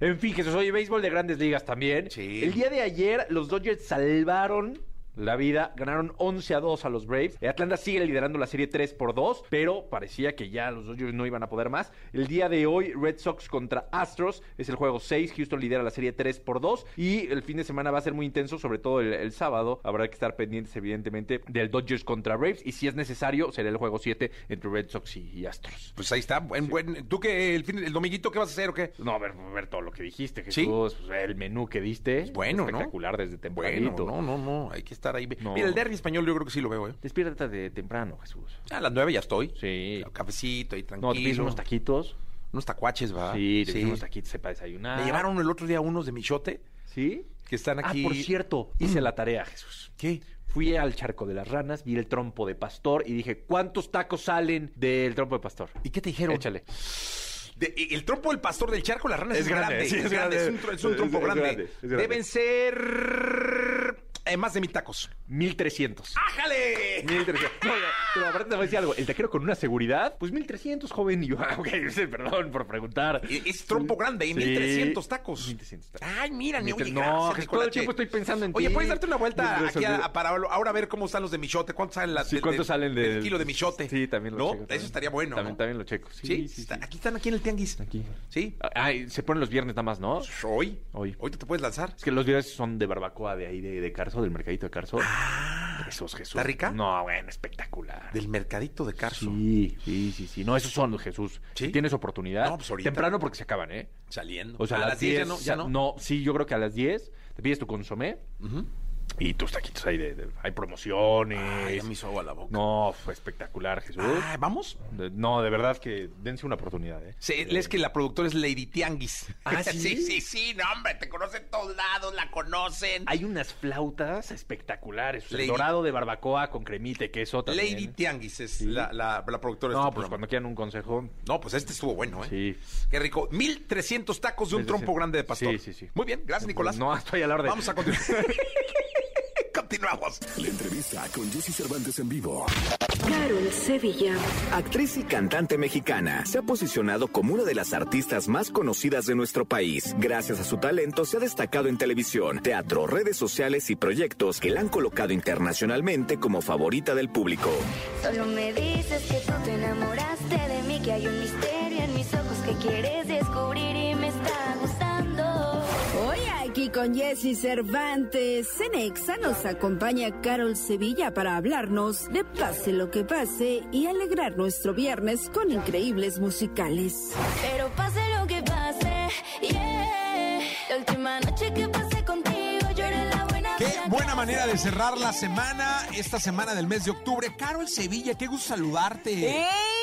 En fin, Jesús, oye, béisbol de grandes ligas también. Sí. El día de ayer, los Dodgers salvaron la vida, ganaron 11 a 2 a los Braves. Atlanta sigue liderando la serie 3 por 2, pero parecía que ya los Dodgers no iban a poder más. El día de hoy, Red Sox contra Astros es el juego 6. Houston lidera la serie 3 por 2 y el fin de semana va a ser muy intenso, sobre todo el, el sábado. Habrá que estar pendientes, evidentemente, del Dodgers contra Braves y si es necesario, será el juego 7 entre Red Sox y, y Astros. Pues ahí está. Buen, buen. ¿Tú qué? El, fin, el dominguito qué vas a hacer o qué? No, a ver, a ver todo lo que dijiste, ¿Sí? Jesús. pues, el menú que diste. bueno, ¿no? Espectacular desde Bueno, tempranito. no, no, no. Hay que estar ahí. No. Mira, el derby español yo creo que sí lo veo, ¿eh? Despiértate de temprano, Jesús. A las nueve ya estoy. Sí. Cafecito y tranquilo. No, te pides unos taquitos. Unos tacuaches, ¿va? Sí, te pides unos taquitos para desayunar. Me llevaron el otro día unos de Michote ¿Sí? que están aquí. Ah, por cierto, hice la tarea, Jesús. ¿Qué? Fui al charco de las ranas, vi el trompo de pastor y dije, ¿cuántos tacos salen del trompo de pastor? ¿Y qué te dijeron? Échale. De- el trompo del pastor del charco, las ranas es, Es grande, grande. sí, es es grande. grande. Es un, es trompo grande. grande. Deben ser eh, más de mil tacos. 1300. ¡Ájale! 1300. No, ya, pero aparte te voy a decir algo. El taquero con una seguridad, pues 1300, joven. Y yo, ah, ok, perdón por preguntar. Es trompo grande, y Sí. 1300 tacos. 1300 tacos. Ay, mira, ni oye, no, gracias, todo el tiempo estoy pensando en Oye, ti. ¿puedes darte una vuelta aquí a- a- para ahora ver cómo están los de Michote? ¿Cuántos salen la, Sí, del- ¿cuántos del- salen del del- kilo de Michote? Sí, también lo ¿No? checo. Eso estaría bueno, También, ¿no? también lo checo. Sí, Sí, sí, está- sí. aquí están aquí en el tianguis. Aquí. Sí. Ay, se ponen los viernes nada más, ¿no? Hoy. Hoy. Hoy te puedes lanzar. Es que los viernes son de barbacoa de ahí, de, de Del mercadito de Carso. Jesús, Jesús. ¿Está rica? No, bueno, espectacular. Del mercadito de Carso. Sí, sí, sí, sí. No, esos son, Jesús. ¿Sí? Si tienes oportunidad. No, pues ahorita. Temprano porque se acaban, ¿eh? Saliendo. O sea, a, las 10, ya no. Ya no. No, sí, yo creo que a las 10 te pides tu consomé y tus taquitos ahí de, de- hay promociones. Ay, ya me hizo agua la boca. No, fue espectacular, Jesús. Ah, ¿Vamos? De- no, de verdad que dense una oportunidad, ¿eh? Sí, es que la productora es Lady Tianguis. ¿Ah, sí? sí, sí, sí, no, hombre, te conocen todos lados, la conocen. Hay unas flautas espectaculares. O sea, el Lady- dorado de barbacoa con cremita y queso también. Lady Tianguis es Sí. la, la, la productora de No, este pues programa. cuando quieran un consejo. No, pues este estuvo bueno, ¿eh? Sí. Qué rico. 1300 tacos de un 1300. trompo grande de pastor. Sí, sí, sí. Muy bien, gracias, Nicolás. No, estoy a la orden. Vamos a continuar. Continuamos. La entrevista con Jesse Cervantes en vivo. Carol Sevilla. Actriz y cantante mexicana, se ha posicionado como una de las artistas más conocidas de nuestro país. Gracias a su talento se ha destacado en televisión, teatro, redes sociales y proyectos que la han colocado internacionalmente como favorita del público. Solo me dices que tú te enamoraste con Jesse Cervantes, en Exa nos acompaña Carol Sevilla para hablarnos de Pase lo que pase y alegrar nuestro viernes con increíbles musicales. Pero pase lo que pase, yeah. La última noche que pasé contigo, yo era la buena manera de cerrar la semana, esta semana del mes de octubre. Carol Sevilla, qué gusto saludarte. ¡Ey!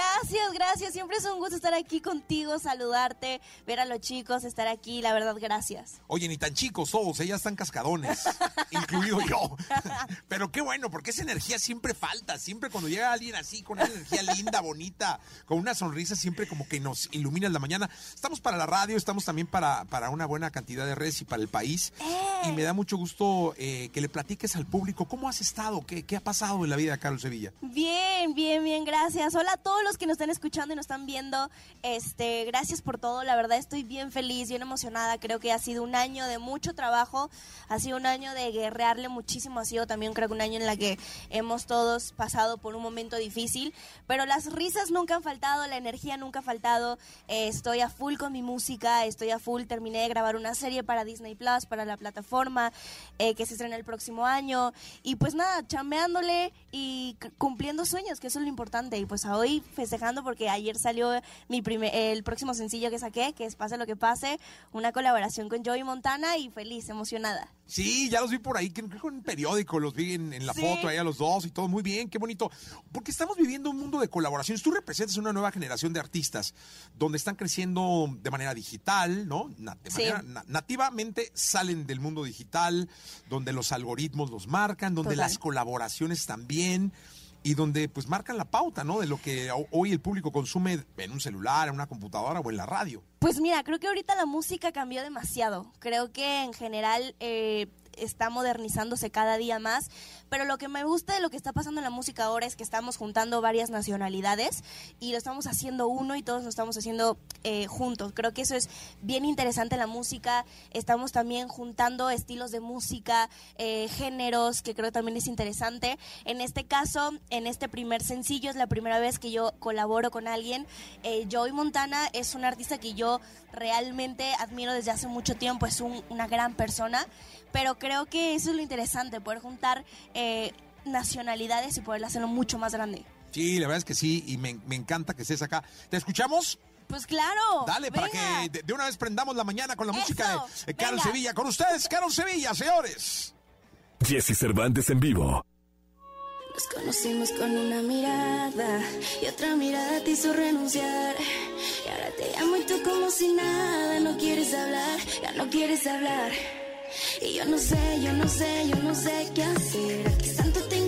Gracias, gracias. Siempre es un gusto estar aquí contigo, saludarte, ver a los chicos, estar aquí. La verdad, gracias. Oye, ni tan chicos todos, ellas están cascadones, incluido yo. Pero qué bueno, porque esa energía siempre falta. Siempre cuando llega alguien así, con una energía linda, bonita, con una sonrisa, siempre como que nos ilumina la mañana. Estamos para la radio, estamos también para, para una buena cantidad de redes y para el país. Y me da mucho gusto eh, que le platiques al público cómo has estado, qué, qué ha pasado en la vida de Carol Sevilla. Bien, bien, bien, gracias. Hola a todos los que nos están escuchando y nos están viendo. Este, gracias por todo. La verdad estoy bien feliz, bien emocionada. Creo que ha sido un año de mucho trabajo, ha sido un año de guerrearle muchísimo. Ha sido también creo que un año en la que hemos todos pasado por un momento difícil, pero las risas nunca han faltado, la energía nunca ha faltado. Eh, estoy a full con mi música, estoy a full. Terminé de grabar una serie para Disney Plus, para la plataforma eh, que se estrena el próximo año y pues nada, chambeándole y cumpliendo sueños, que eso es lo importante. Y pues a hoy festejando porque ayer salió mi primer, el próximo sencillo que saqué, que es Pase lo que pase, una colaboración con Joey Montana y feliz, emocionada. Sí, ya los vi por ahí, creo que en un periódico, los vi en, en la Sí. foto ahí a los dos y todo muy bien, qué bonito. Porque estamos viviendo un mundo de colaboraciones. Tú representas una nueva generación de artistas donde están creciendo de manera digital, ¿no? De Sí. manera na- nativamente salen del mundo digital, donde los algoritmos los marcan, donde Total. las colaboraciones también. Y donde pues marcan la pauta, ¿no? De lo que ho- hoy el público consume en un celular, en una computadora o en la radio. Pues mira, creo que ahorita la música cambió demasiado. Creo que en general eh, está modernizándose cada día más. Pero lo que me gusta de lo que está pasando en la música ahora es que estamos juntando varias nacionalidades y lo estamos haciendo uno y todos lo estamos haciendo eh, juntos. Creo que eso es bien interesante en la música. Estamos también juntando estilos de música, eh, géneros, que creo también es interesante. En este caso, en este primer sencillo, es la primera vez que yo colaboro con alguien. Eh, Joey Montana es un artista que yo realmente admiro desde hace mucho tiempo, es un- una gran persona, pero creo que eso es lo interesante, poder juntar eh, nacionalidades y poder hacerlo mucho más grande. Sí, la verdad es que sí, y me, me encanta que estés acá. ¿Te escuchamos? Pues claro. Dale, para que de, de una vez prendamos la mañana con la música Eso, de, de Carol venga. Sevilla. Con ustedes, Carol Sevilla, señores. Jesse Cervantes en vivo. Nos conocimos con una mirada y otra mirada te hizo renunciar. Y ahora te llamo y tú como si nada, no quieres hablar, ya no quieres hablar. Y yo no sé, yo no sé, yo no sé qué hacer. ¿A qué santo tengo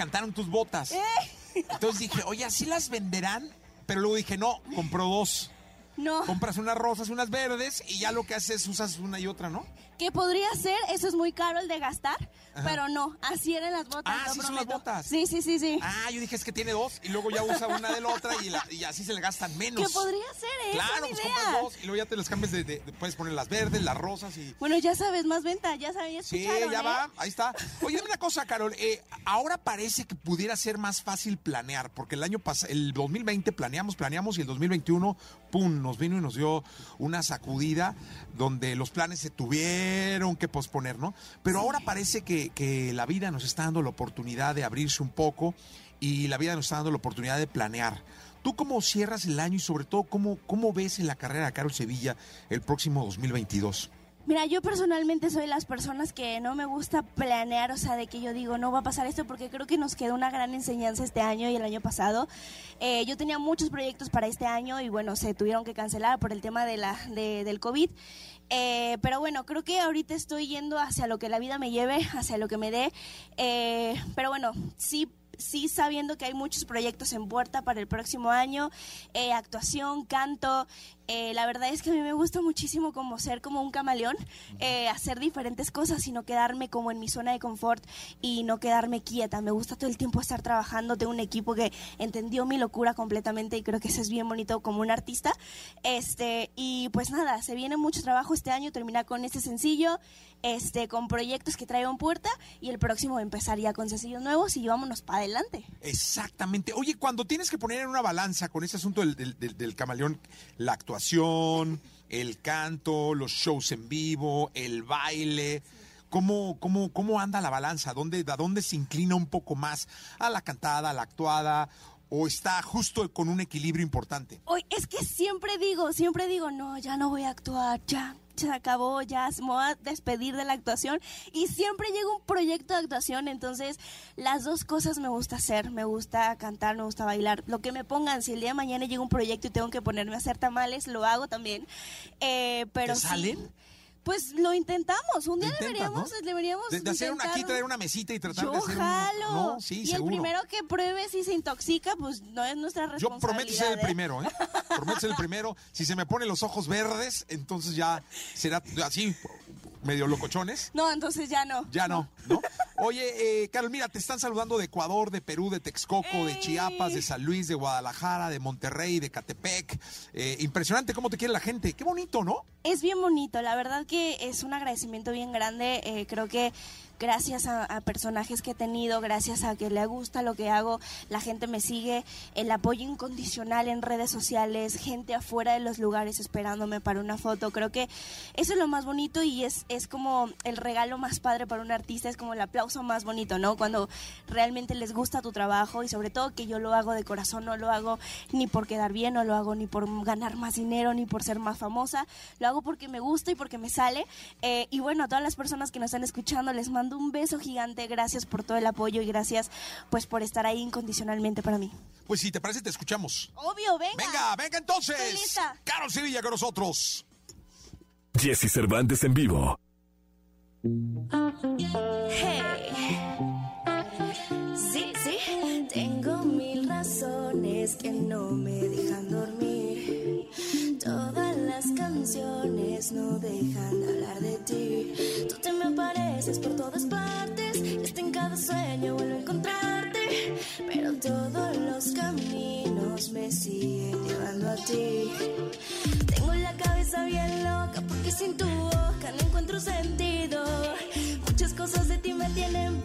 encantaron tus botas. Eh. Entonces dije, oye, ¿así las venderán? Pero luego dije, no, compró dos. No. Compras unas rosas y unas verdes y ya lo que haces usas una y otra, ¿no? Que podría ser, eso es muy caro el de gastar, pero no, así eran las botas. Ah, sí son las botas. Sí, sí, sí, sí. Ah, yo dije, es que tiene dos y luego ya usa una de la otra y, la- y así se le gastan menos. Que podría ser, ¿eh? Claro, pues idea. compras dos y luego ya te las cambias de, de- de- puedes poner las verdes, las rosas y... Bueno, ya sabes, más venta, ya sabía Sí, ya ¿eh? va, ahí está. Oye, una cosa, Carol. eh, ahora parece que pudiera ser más fácil planear, porque el año pasado, el 2020 planeamos, planeamos y el 2021, pum, nos vino y nos dio una sacudida donde los planes se tuvieron que posponer, ¿no? Pero ahora parece que, que la vida nos está dando la oportunidad de abrirse un poco y la vida nos está dando la oportunidad de planear. ¿Tú cómo cierras el año y sobre todo cómo, cómo ves en la carrera de Carol Sevilla el próximo 2022? Mira, yo personalmente soy las personas que no me gusta planear, o sea, de que yo digo, no va a pasar esto, porque creo que nos quedó una gran enseñanza este año y el año pasado. Eh, yo tenía muchos proyectos para este año y bueno, se tuvieron que cancelar por el tema de la, de- del COVID. Eh, pero bueno, creo que ahorita estoy yendo hacia lo que la vida me lleve, hacia lo que me dé. Eh, pero bueno, sí sí sabiendo que hay muchos proyectos en puerta para el próximo año, eh, actuación, canto. eh, la verdad es que a mí me gusta muchísimo como ser como un camaleón, eh, hacer diferentes cosas y no quedarme como en mi zona de confort y no quedarme quieta. Me gusta todo el tiempo estar trabajando. Tengo un equipo que entendió mi locura completamente y creo que eso es bien bonito como un artista. Este, y pues nada, se viene mucho trabajo este año, terminar con este sencillo, este, con proyectos que traigo en puerta y el próximo empezar ya con sencillos nuevos y vámonos para adelante. Exactamente. Oye, cuando tienes que poner en una balanza con ese asunto del, del- del- del camaleón, la actuación, el canto, los shows en vivo, el baile, ¿cómo, cómo, cómo anda la balanza? ¿Dónde, ¿A dónde se inclina un poco más? ¿A la cantada, a la actuada? ¿O está justo con un equilibrio importante? Hoy es que siempre digo, siempre digo, no, ya no voy a actuar, ya se acabó, ya me voy a despedir de la actuación. Y siempre llega un proyecto de actuación, entonces las dos cosas me gusta hacer, me gusta cantar, me gusta bailar, lo que me pongan, si el día de mañana llega un proyecto y tengo que ponerme a hacer tamales, lo hago también, Eh, pero ¿Te sí, salen? Pues lo intentamos, un día intentas, deberíamos, ¿no? deberíamos De, de hacer una, aquí, traer una mesita y tratar Yo de hacer un- jalo. No, sí, y seguro. el primero que pruebe si se intoxica, pues no es nuestra Yo responsabilidad. prometo ser el ¿eh? primero, ¿eh? Prometo ser el primero. Si se me ponen los ojos verdes, entonces ya será así, medio locochones. No, entonces ya no. Ya no, ¿no? Oye, eh, Carol, mira, te están saludando de Ecuador, de Perú, de Texcoco, de Chiapas, de San Luis, de Guadalajara, de Monterrey, de Catepec. Eh, impresionante cómo te quiere la gente. Qué bonito, ¿no? Es bien bonito, la verdad que es un agradecimiento bien grande. eh, creo que gracias a, personajes que he tenido, gracias a que le gusta lo que hago, la gente me sigue, el apoyo incondicional en redes sociales, gente afuera de los lugares esperándome para una foto. Creo que eso es lo más bonito y es, es como el regalo más padre para un artista, es como el aplauso más bonito, ¿no? Cuando realmente les gusta tu trabajo y sobre todo que yo lo hago de corazón, no lo hago ni por quedar bien, no lo hago ni por ganar más dinero, ni por ser más famosa, lo hago porque me gusta y porque me sale. Eh, y bueno, a todas las personas que nos están escuchando, les mando un beso gigante, gracias por todo el apoyo y gracias pues por estar ahí incondicionalmente para mí. Pues si te parece, te escuchamos. Obvio, venga. Venga, venga entonces. Estoy lista. Carol Sevilla con nosotros. Jesse Cervantes en vivo. Hey. Sí, sí, tengo mil razones que no me no dejan de hablar de ti. Tú te me apareces por todas partes. hasta en cada sueño vuelvo a encontrarte. Pero todos los caminos me siguen llevando a ti. Tengo la cabeza bien loca porque sin tu boca no encuentro sentido. Muchas cosas de ti me tienen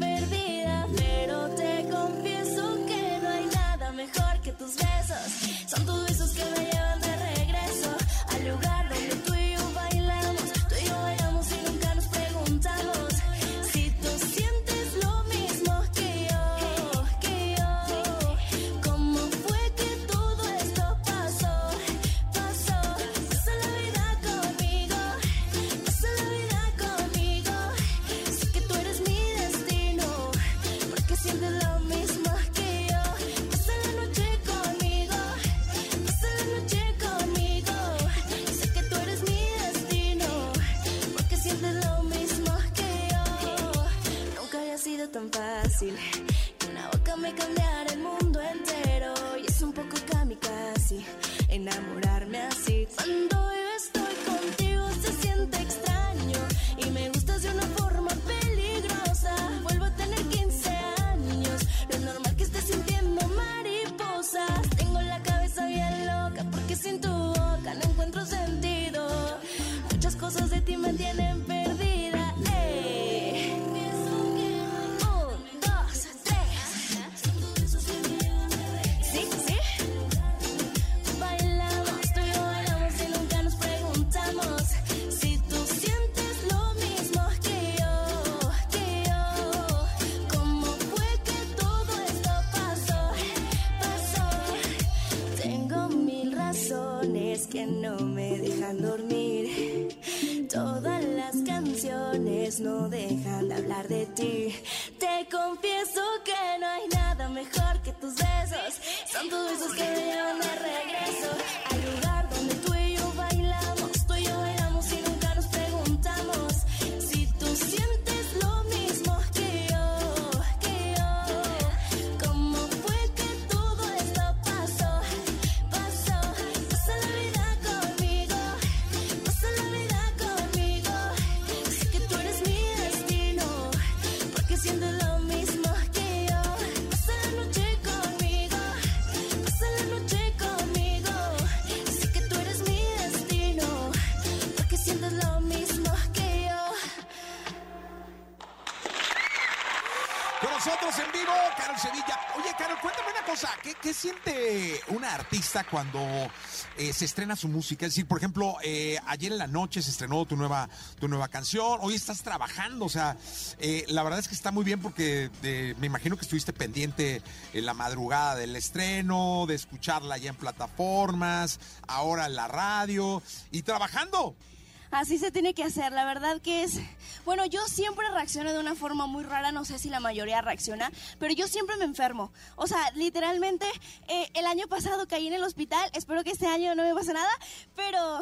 enamorarme así. Nosotros en vivo, Carol Sevilla. Oye, Carol, cuéntame una cosa. ¿Qué, siente una artista cuando eh, se estrena su música? Es decir, por ejemplo, eh, ayer en la noche se estrenó tu nueva, tu nueva canción. Hoy estás trabajando. O sea, eh, la verdad es que está muy bien porque me imagino que estuviste pendiente en la madrugada del estreno, de escucharla ya en plataformas, ahora en la radio y trabajando. Así se tiene que hacer, la verdad que es... Bueno, yo siempre reacciono de una forma muy rara, no sé si la mayoría reacciona, pero yo siempre me enfermo. O sea, literalmente, eh, el año pasado caí en el hospital, espero que este año no me pase nada, pero...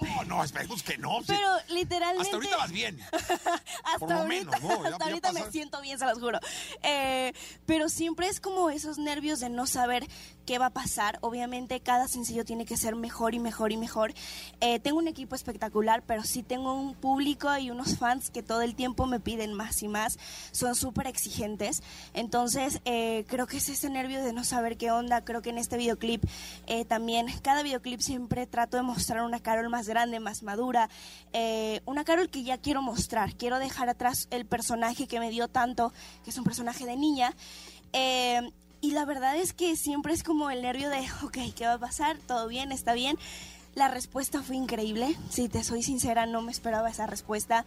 No, no, esperemos que no. sí. Pero literalmente... Hasta ahorita vas bien. hasta Por lo ahorita, menos, ¿no? Ya- hasta ya ahorita me siento bien, se los juro. Eh, pero siempre es como esos nervios de no saber qué va a pasar. Obviamente cada sencillo tiene que ser mejor y mejor y mejor. Eh, tengo un equipo espectacular, pero sí tengo un público y unos fans que todo el tiempo me piden más y más. Son súper exigentes. Entonces eh, creo que es ese nervio de no saber qué onda. Creo que en este videoclip eh, también, cada videoclip siempre trato de mostrar una Carol más grande, más madura. eh, una Carol que ya quiero mostrar. Quiero dejar atrás el personaje que me dio tanto, que es un personaje de niña. Y la verdad es que siempre es como el nervio de, ok, ¿qué va a pasar? ¿Todo bien? ¿Está bien? La respuesta fue increíble. Si te soy sincera, no me esperaba esa respuesta.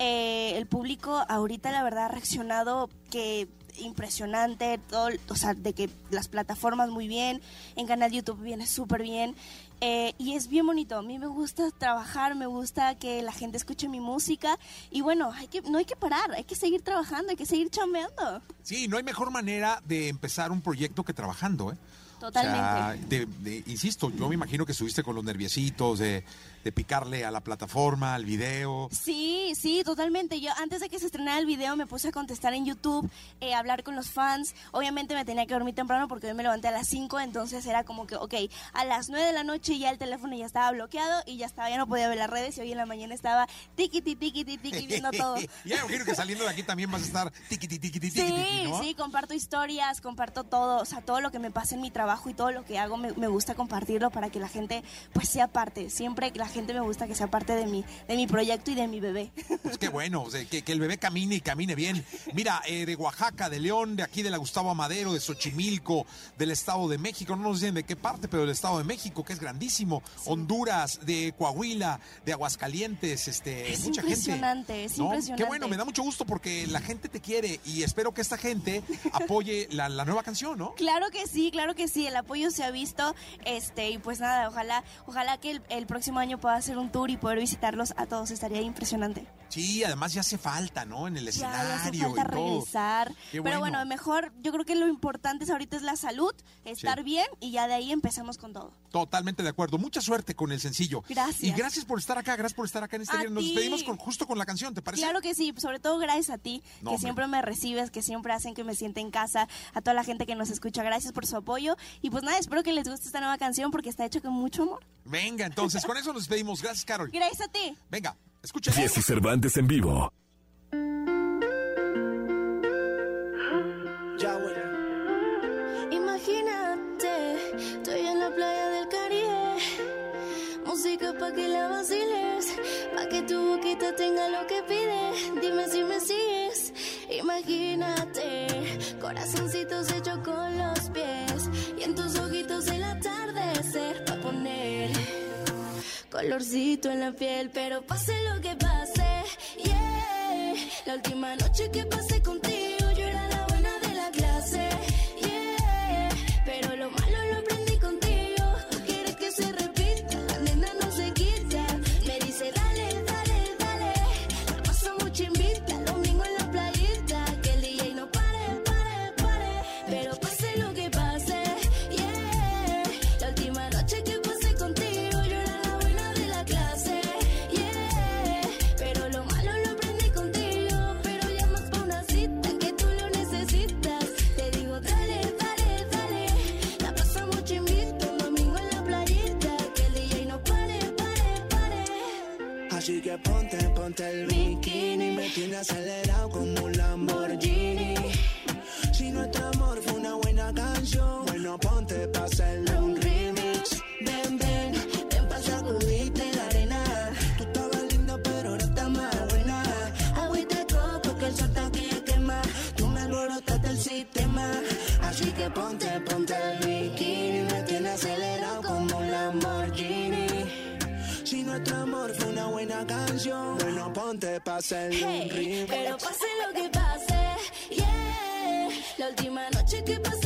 Eh, el público ahorita, la verdad, ha reaccionado que impresionante, todo, o sea, de que las plataformas muy bien, en canal YouTube viene súper bien. Eh, y es bien bonito, a mí me gusta trabajar, me gusta que la gente escuche mi música y bueno, hay que, no hay que parar, hay que seguir trabajando, hay que seguir chambeando. Sí, no hay mejor manera de empezar un proyecto que trabajando, ¿eh? Totalmente. O sea, de- de- insisto, yo me imagino que estuviste con los nerviecitos de, de picarle a la plataforma, al video. Sí, sí, totalmente. Yo antes de que se estrenara el video me puse a contestar en YouTube, eh, a hablar con los fans. Obviamente me tenía que dormir temprano porque hoy me levanté a las 5, entonces era como que, ok, a las 9 de la noche ya el teléfono ya estaba bloqueado y ya estaba, ya no podía ver las redes y hoy en la mañana estaba tiquiti, tiquiti, tiqui, viendo todo. ya imagino que saliendo de aquí también vas a estar tiquiti, tiquiti, tiquiti, Sí, ¿no? sí, comparto historias, comparto todo, o sea, todo lo que me pasa en mi trabajo y todo lo que hago me, me gusta compartirlo para que la gente pues sea parte. Siempre la gente me gusta que sea parte de mi, de mi proyecto y de mi bebé. Pues qué bueno, o sea, que, que el bebé camine y camine bien. Mira, eh, de Oaxaca, de León, de aquí de la Gustavo Amadero, de Xochimilco, del Estado de México, no nos dicen de qué parte, pero del Estado de México, que es grandísimo. Honduras, de Coahuila, de Aguascalientes, este, Es mucha impresionante, gente. es ¿no? impresionante. Qué bueno, me da mucho gusto porque la gente te quiere y espero que esta gente apoye la, la nueva canción, ¿no? Claro que sí, claro que sí, el apoyo se ha visto, este, y pues nada, ojalá, ojalá que el, el próximo año pueda hacer un tour y poder visitarlos a todos, estaría impresionante. Sí, además ya hace falta, ¿no? En el escenario ya hace falta regresar. Pero bueno. bueno, mejor, yo creo que lo importante es ahorita es la salud, estar Sí. bien y ya de ahí empezamos con todo. Totalmente de acuerdo. Mucha suerte con el sencillo. Gracias. Y gracias por estar acá, gracias por estar acá en este A viernes. Nos despedimos con, justo con la canción, ¿te parece? Claro que sí, sobre todo gracias a ti, No, que hombre. siempre me recibes, que siempre hacen que me sienta en casa, a toda la gente que nos escucha, gracias por su apoyo. Y pues nada, espero que les guste esta nueva canción porque está hecha con mucho amor. Venga, entonces, con eso nos despedimos. Gracias, Carol. Gracias a ti. Venga, escucha. Jesse Cervantes en vivo. Imagínate, estoy en la playa del Caribe. Música pa' que la vaciles, pa' que tu boquita tenga lo que pide. Dime si me sigues. Imagínate, corazoncitos hechos con atardecer pa' poner colorcito en la piel. Pero pase lo que pase, yeah. La última noche que pasé contigo, ponte, el bikini Me tiene acelerado como un Lamborghini. Si nuestro amor fue una buena canción Bueno, ponte pa' hacerle un remix. Ven, ven, ven pa' sacudirte la arena. Tú estabas linda pero ahora estás más buena. Agüita coco que el sol está aquí quema Tú me alborotaste el sistema. Así que ponte, ponte el bikini Me tiene acelerado como un Lamborghini. Si nuestro amor fue una buena canción, un Hey, remix. pero pase lo que pase, yeah. La última noche que pasé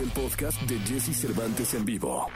El podcast de Jesse Cervantes en vivo.